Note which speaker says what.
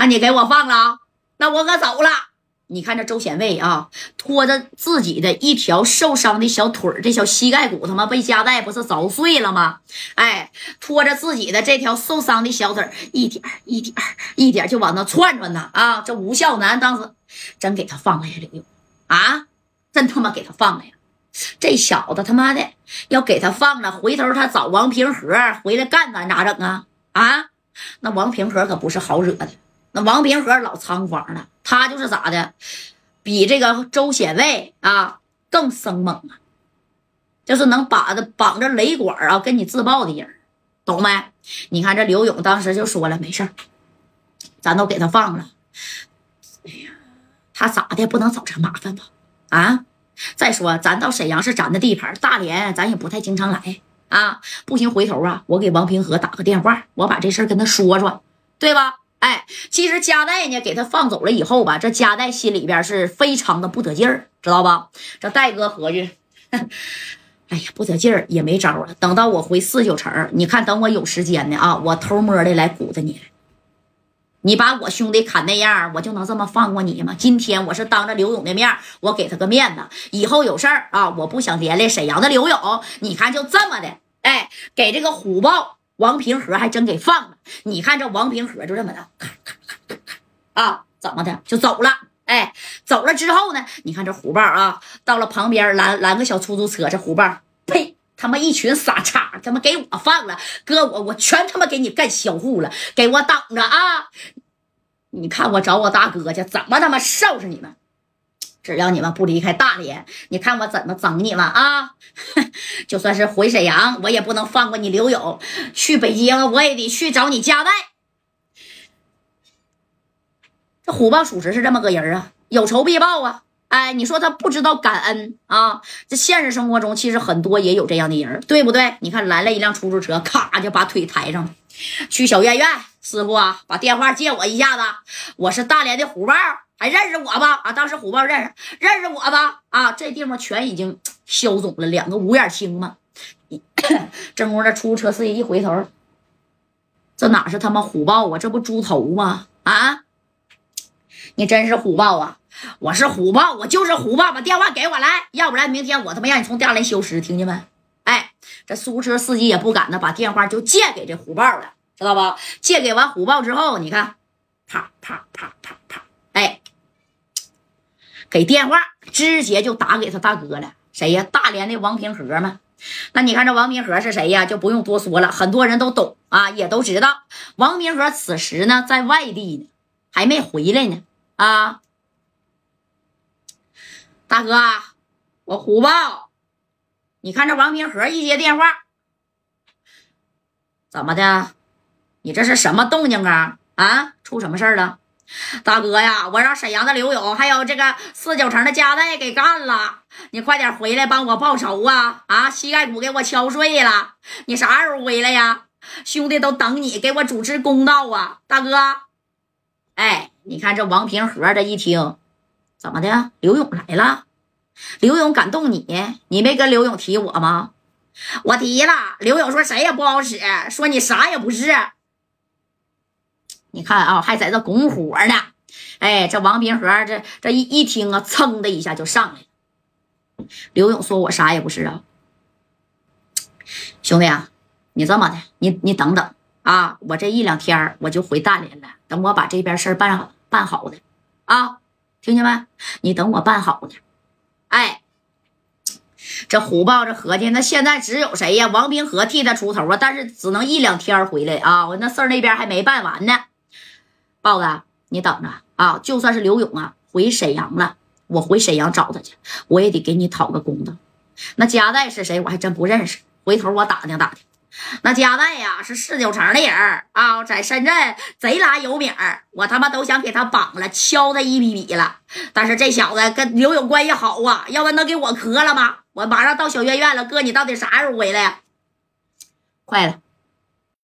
Speaker 1: 那你给我放了，那我可走了。你看这周显卫啊，拖着自己的一条受伤的小腿儿，这小膝盖骨他妈被夹带不是凿碎了吗？哎，拖着自己的这条受伤的小腿儿，一点一点一点就往那窜窜呢啊！这吴孝南当时真给他放了呀，刘勇啊，真他妈给他放了呀！这小子他妈的要给他放了，回头他找王平和回来干咱咋整啊？啊，那王平和可不是好惹的。那王平和老猖狂了，他就是咋的，比这个周显卫啊更生猛啊，就是能把着绑着雷管啊跟你自爆的人，懂没？你看这刘勇当时就说了，没事咱都给他放了。哎呀，他咋的不能找这麻烦吧？啊，再说咱到沈阳是咱的地盘，大连咱也不太经常来啊。不行，回头啊，我给王平和打个电话，我把这事跟他说说，对吧？哎，其实加代呢，给他放走了以后吧，这加代心里边是非常的不得劲儿，知道吧？这戴哥合计，哎呀，不得劲儿也没招了。等到我回四九城，你看，等我有时间呢啊，我偷摸的来鼓捣你。你把我兄弟砍那样，我就能这么放过你吗？今天我是当着刘勇的面，我给他个面子。以后有事儿啊，我不想连累沈阳的刘勇。你看，就这么的，哎，给这个虎豹。王平和还真给放了，你看这王平和就这么的，咔咔咔咔咔啊，怎么的就走了？哎，走了之后呢？你看这虎豹啊，到了旁边拦拦个小出租车，这虎豹，呸，他妈一群傻叉，他妈给我放了，哥我我全他妈给你干销户了，给我等着啊！你看我找我大哥去，怎么他妈收拾你们？只要你们不离开大连，你看我怎么整你们啊！就算是回沈阳，我也不能放过你刘勇。去北京，我也得去找你家代。这虎豹属实是这么个人啊，有仇必报啊！哎，你说他不知道感恩啊？这现实生活中其实很多也有这样的人，对不对？你看来了一辆出租车，咔就把腿抬上，去小院院。师傅啊，把电话借我一下子，我是大连的虎豹。还认识我吧？啊，当时虎豹认识认识我吧？啊，这地方全已经消肿了，两个五眼青嘛。正宫这出租车司机一回头，这哪是他妈虎豹啊？这不猪头吗？啊，你真是虎豹啊！我是虎豹，我就是虎豹，把电话给我来，要不然明天我他妈让你从大连消失，听见没？哎，这出租车司机也不敢呢，把电话就借给这虎豹了，知道吧？借给完虎豹之后，你看，啪啪啪啪啪，给电话，直接就打给他大哥了。谁呀？大连的王平和吗？那你看这王平和是谁呀？就不用多说了，很多人都懂啊，也都知道。王平和此时呢，在外地呢，还没回来呢。啊，大哥，我虎豹。你看这王平和一接电话，怎么的？你这是什么动静啊？啊，出什么事了？大哥呀，我让沈阳的刘勇还有这个四九城的加代给干了，你快点回来帮我报仇啊！啊，膝盖骨给我敲碎了，你啥时候回来呀？兄弟都等你给我主持公道啊！大哥，哎，你看这王平和这一听，怎么的？刘勇来了？刘勇敢动你？你没跟刘勇提我吗？我提了，刘勇说谁也不好使，说你啥也不是。你看啊，还在这拱火呢，哎，这王平和这这一一听啊，噌的一下就上来了。刘勇说：“我啥也不是啊，兄弟啊，你这么的，你你等等啊，我这一两天我就回大连了，等我把这边事儿办好办好的啊，听见没？你等我办好的。哎，这虎豹这合计，那现在只有谁呀？王冰河替他出头啊，但是只能一两天回来啊，我那事儿那边还没办完呢。”豹子，你等着啊！就算是刘勇啊回沈阳了，我回沈阳找他去，我也得给你讨个公道。那加代是谁？我还真不认识，回头我打听打听。那加代呀是四九城的人啊，在深圳贼拉有名儿，我他妈都想给他绑了，敲他一笔笔了。但是这小子跟刘勇关系好啊，要不然能给我磕了吗？我马上到小院院了，哥，你到底啥时候回来呀？快了。